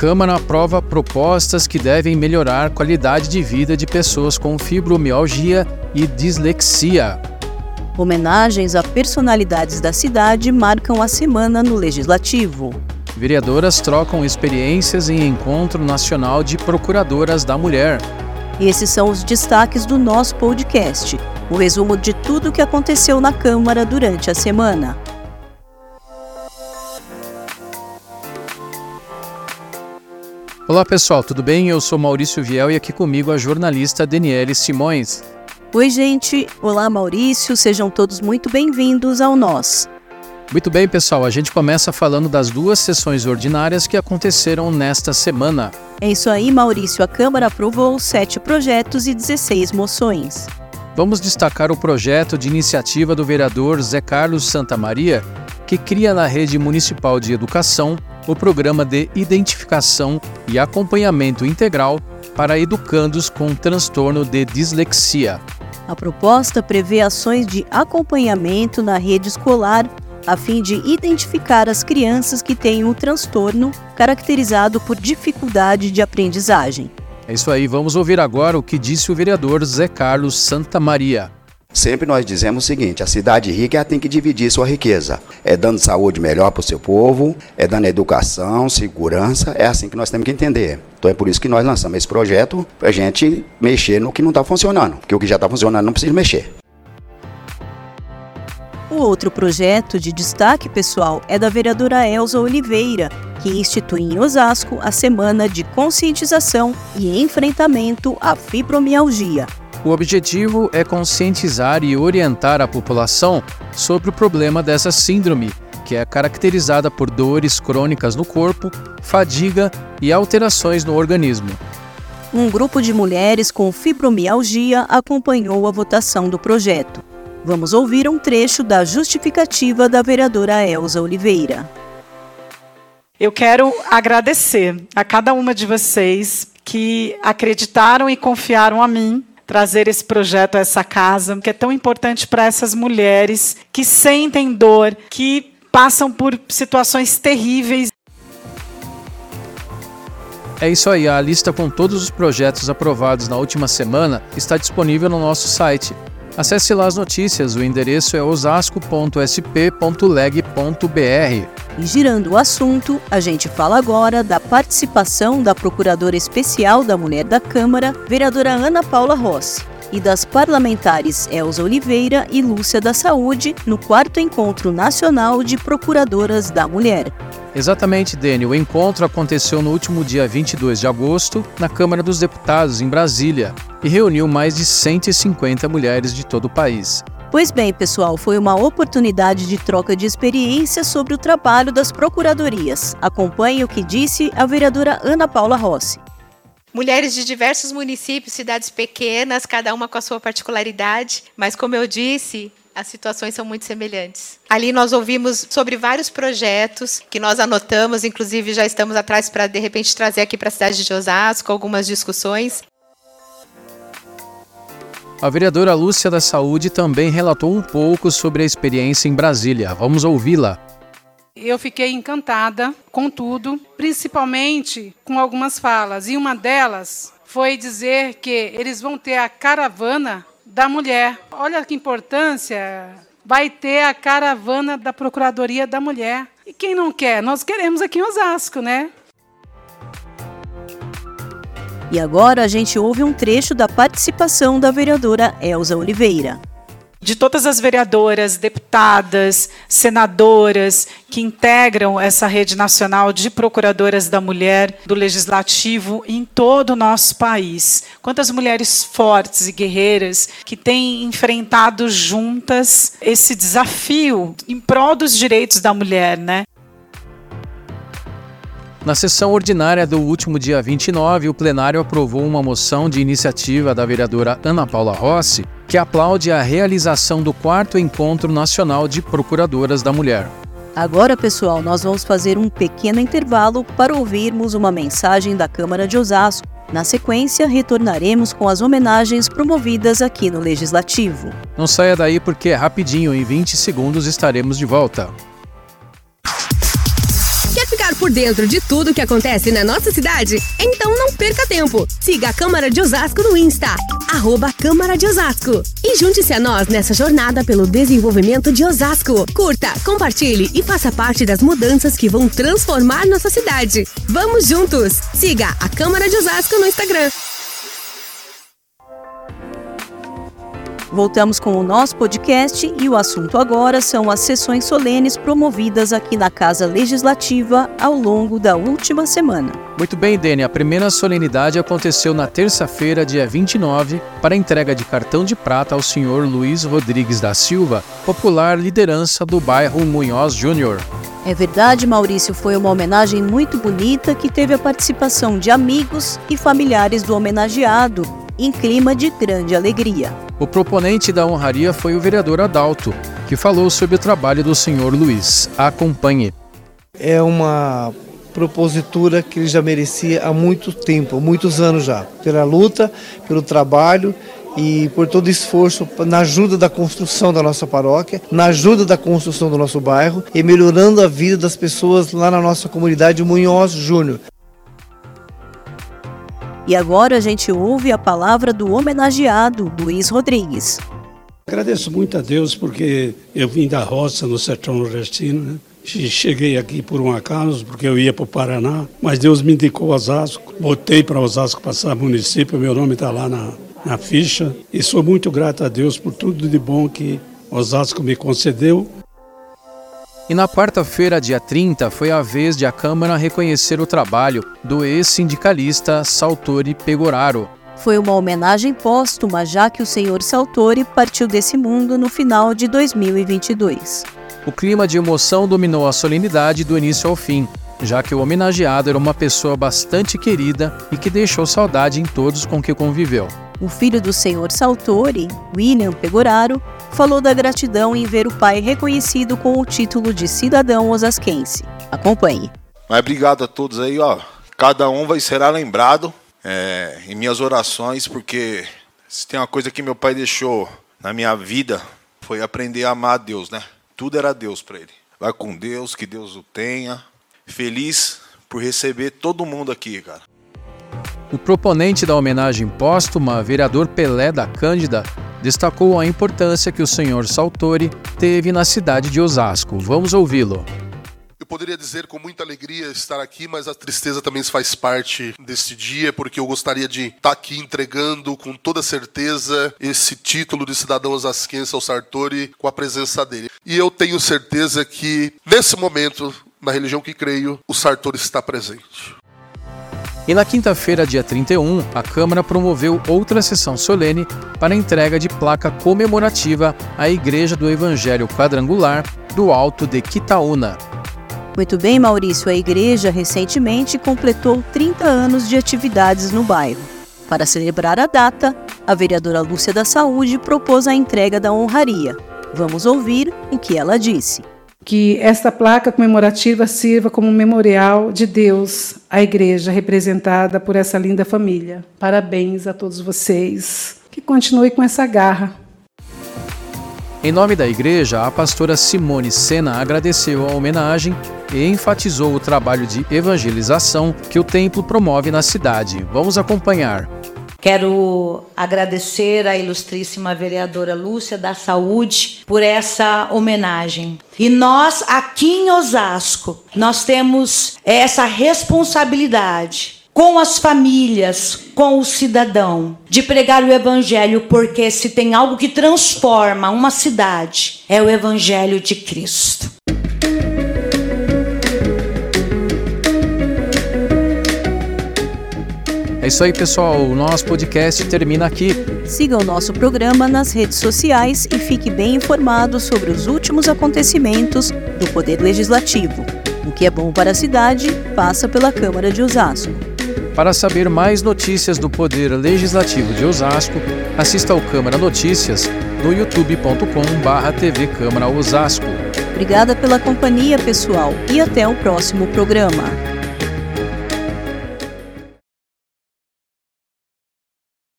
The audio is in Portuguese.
Câmara aprova propostas que devem melhorar a qualidade de vida de pessoas com fibromialgia e dislexia. Homenagens a personalidades da cidade marcam a semana no Legislativo. Vereadoras trocam experiências em Encontro Nacional de Procuradoras da Mulher. Esses são os destaques do nosso podcast, o resumo de tudo o que aconteceu na Câmara durante a semana. Olá pessoal, tudo bem? Eu sou Maurício Viel e aqui comigo a jornalista Daniele Simões. Oi, gente. Olá, Maurício. Sejam todos muito bem-vindos ao Nós. Muito bem, pessoal. A gente começa falando das duas sessões ordinárias que aconteceram nesta semana. É isso aí, Maurício. A Câmara aprovou sete projetos e 16 moções. Vamos destacar o projeto de iniciativa do vereador Zé Carlos Santa Maria, que cria na rede municipal de educação o programa de identificação e acompanhamento integral para educandos com transtorno de dislexia. A proposta prevê ações de acompanhamento na rede escolar a fim de identificar as crianças que têm o transtorno caracterizado por dificuldade de aprendizagem. É isso aí, vamos ouvir agora o que disse o vereador Zé Carlos Santa Maria. Sempre nós dizemos o seguinte: a cidade rica ela tem que dividir sua riqueza. É dando saúde melhor para o seu povo, é dando educação, segurança. É assim que nós temos que entender. Então é por isso que nós lançamos esse projeto para a gente mexer no que não está funcionando. Porque o que já está funcionando não precisa mexer. O outro projeto de destaque pessoal é da vereadora Elza Oliveira, que institui em Osasco a Semana de Conscientização e Enfrentamento à Fibromialgia. O objetivo é conscientizar e orientar a população sobre o problema dessa síndrome, que é caracterizada por dores crônicas no corpo, fadiga e alterações no organismo. Um grupo de mulheres com fibromialgia acompanhou a votação do projeto. Vamos ouvir um trecho da justificativa da vereadora Elza Oliveira. Eu quero agradecer a cada uma de vocês que acreditaram e confiaram a mim trazer esse projeto a essa casa, que é tão importante para essas mulheres que sentem dor, que passam por situações terríveis. É isso aí, a lista com todos os projetos aprovados na última semana está disponível no nosso site. Acesse lá as notícias, o endereço é osasco.sp.leg.br. E girando o assunto, a gente fala agora da participação da Procuradora Especial da Mulher da Câmara, vereadora Ana Paula Rossi, e das parlamentares Elza Oliveira e Lúcia da Saúde no quarto Encontro Nacional de Procuradoras da Mulher. Exatamente, Dani. O encontro aconteceu no último dia 22 de agosto, na Câmara dos Deputados, em Brasília, e reuniu mais de 150 mulheres de todo o país. Pois bem, pessoal, foi uma oportunidade de troca de experiências sobre o trabalho das procuradorias. Acompanhe o que disse a vereadora Ana Paula Rossi. Mulheres de diversos municípios, cidades pequenas, cada uma com a sua particularidade, mas como eu disse, as situações são muito semelhantes. Ali nós ouvimos sobre vários projetos que nós anotamos, inclusive já estamos atrás para de repente trazer aqui para a cidade de Osasco algumas discussões. A vereadora Lúcia da Saúde também relatou um pouco sobre a experiência em Brasília. Vamos ouvi-la. Eu fiquei encantada com tudo, principalmente com algumas falas. E uma delas foi dizer que eles vão ter a caravana da mulher. Olha que importância! Vai ter a caravana da Procuradoria da Mulher. E quem não quer? Nós queremos aqui em Osasco, né? E agora a gente ouve um trecho da participação da vereadora Elza Oliveira. De todas as vereadoras, deputadas, senadoras que integram essa rede nacional de procuradoras da mulher do legislativo em todo o nosso país. Quantas mulheres fortes e guerreiras que têm enfrentado juntas esse desafio em prol dos direitos da mulher, né? Na sessão ordinária do último dia 29, o plenário aprovou uma moção de iniciativa da vereadora Ana Paula Rossi, que aplaude a realização do quarto Encontro Nacional de Procuradoras da Mulher. Agora, pessoal, nós vamos fazer um pequeno intervalo para ouvirmos uma mensagem da Câmara de Osasco. Na sequência, retornaremos com as homenagens promovidas aqui no Legislativo. Não saia daí porque é rapidinho, em 20 segundos estaremos de volta por dentro de tudo que acontece na nossa cidade? Então não perca tempo. Siga a Câmara de Osasco no Insta, arroba Câmara de Osasco. E junte-se a nós nessa jornada pelo desenvolvimento de Osasco. Curta, compartilhe e faça parte das mudanças que vão transformar nossa cidade. Vamos juntos! Siga a Câmara de Osasco no Instagram. Voltamos com o nosso podcast e o assunto agora são as sessões solenes promovidas aqui na Casa Legislativa ao longo da última semana. Muito bem, Dene. A primeira solenidade aconteceu na terça-feira, dia 29, para a entrega de cartão de prata ao senhor Luiz Rodrigues da Silva, popular liderança do bairro Munhoz Júnior. É verdade, Maurício, foi uma homenagem muito bonita que teve a participação de amigos e familiares do homenageado, em clima de grande alegria. O proponente da honraria foi o vereador Adalto, que falou sobre o trabalho do senhor Luiz. Acompanhe. É uma propositura que ele já merecia há muito tempo, muitos anos já, pela luta, pelo trabalho e por todo o esforço na ajuda da construção da nossa paróquia, na ajuda da construção do nosso bairro e melhorando a vida das pessoas lá na nossa comunidade Munhoz Júnior. E agora a gente ouve a palavra do homenageado Luiz Rodrigues. Agradeço muito a Deus porque eu vim da roça no sertão nordestino, né? Cheguei aqui por um acaso, porque eu ia para o Paraná, mas Deus me indicou Osasco. Botei para Osasco passar município, meu nome está lá na, na ficha. E sou muito grato a Deus por tudo de bom que Osasco me concedeu e na quarta-feira, dia 30, foi a vez de a Câmara reconhecer o trabalho do ex-sindicalista Saltori Pegoraro. Foi uma homenagem póstuma, já que o senhor Saltori partiu desse mundo no final de 2022. O clima de emoção dominou a solenidade do início ao fim, já que o homenageado era uma pessoa bastante querida e que deixou saudade em todos com que conviveu. O filho do senhor Saltori, William Pegoraro, falou da gratidão em ver o pai reconhecido com o título de cidadão osasquense. Acompanhe. Mas obrigado a todos aí, ó. Cada um vai ser lembrado é, em minhas orações, porque se tem uma coisa que meu pai deixou na minha vida foi aprender a amar a Deus, né? Tudo era Deus para ele. Vai com Deus, que Deus o tenha. Feliz por receber todo mundo aqui, cara. O proponente da homenagem póstuma, vereador Pelé da Cândida, destacou a importância que o senhor Saltori teve na cidade de Osasco. Vamos ouvi-lo. Eu poderia dizer com muita alegria estar aqui, mas a tristeza também faz parte deste dia, porque eu gostaria de estar aqui entregando com toda certeza esse título de cidadão osasquense ao Sartori com a presença dele. E eu tenho certeza que, nesse momento, na religião que creio, o Sartori está presente. E na quinta-feira, dia 31, a Câmara promoveu outra sessão solene para a entrega de placa comemorativa à Igreja do Evangelho Quadrangular do Alto de Quitaúna. Muito bem, Maurício. A igreja recentemente completou 30 anos de atividades no bairro. Para celebrar a data, a vereadora Lúcia da Saúde propôs a entrega da honraria. Vamos ouvir o que ela disse que esta placa comemorativa sirva como memorial de Deus à igreja representada por essa linda família. Parabéns a todos vocês. Que continue com essa garra. Em nome da igreja, a pastora Simone Sena agradeceu a homenagem e enfatizou o trabalho de evangelização que o templo promove na cidade. Vamos acompanhar. Quero agradecer à ilustríssima vereadora Lúcia da Saúde por essa homenagem. E nós, aqui em Osasco, nós temos essa responsabilidade com as famílias, com o cidadão, de pregar o evangelho, porque se tem algo que transforma uma cidade, é o evangelho de Cristo. Isso aí, pessoal. O nosso podcast termina aqui. Siga o nosso programa nas redes sociais e fique bem informado sobre os últimos acontecimentos do Poder Legislativo. O que é bom para a cidade passa pela Câmara de Osasco. Para saber mais notícias do Poder Legislativo de Osasco, assista ao Câmara Notícias no youtube.com/tv Câmara Osasco. Obrigada pela companhia, pessoal, e até o próximo programa.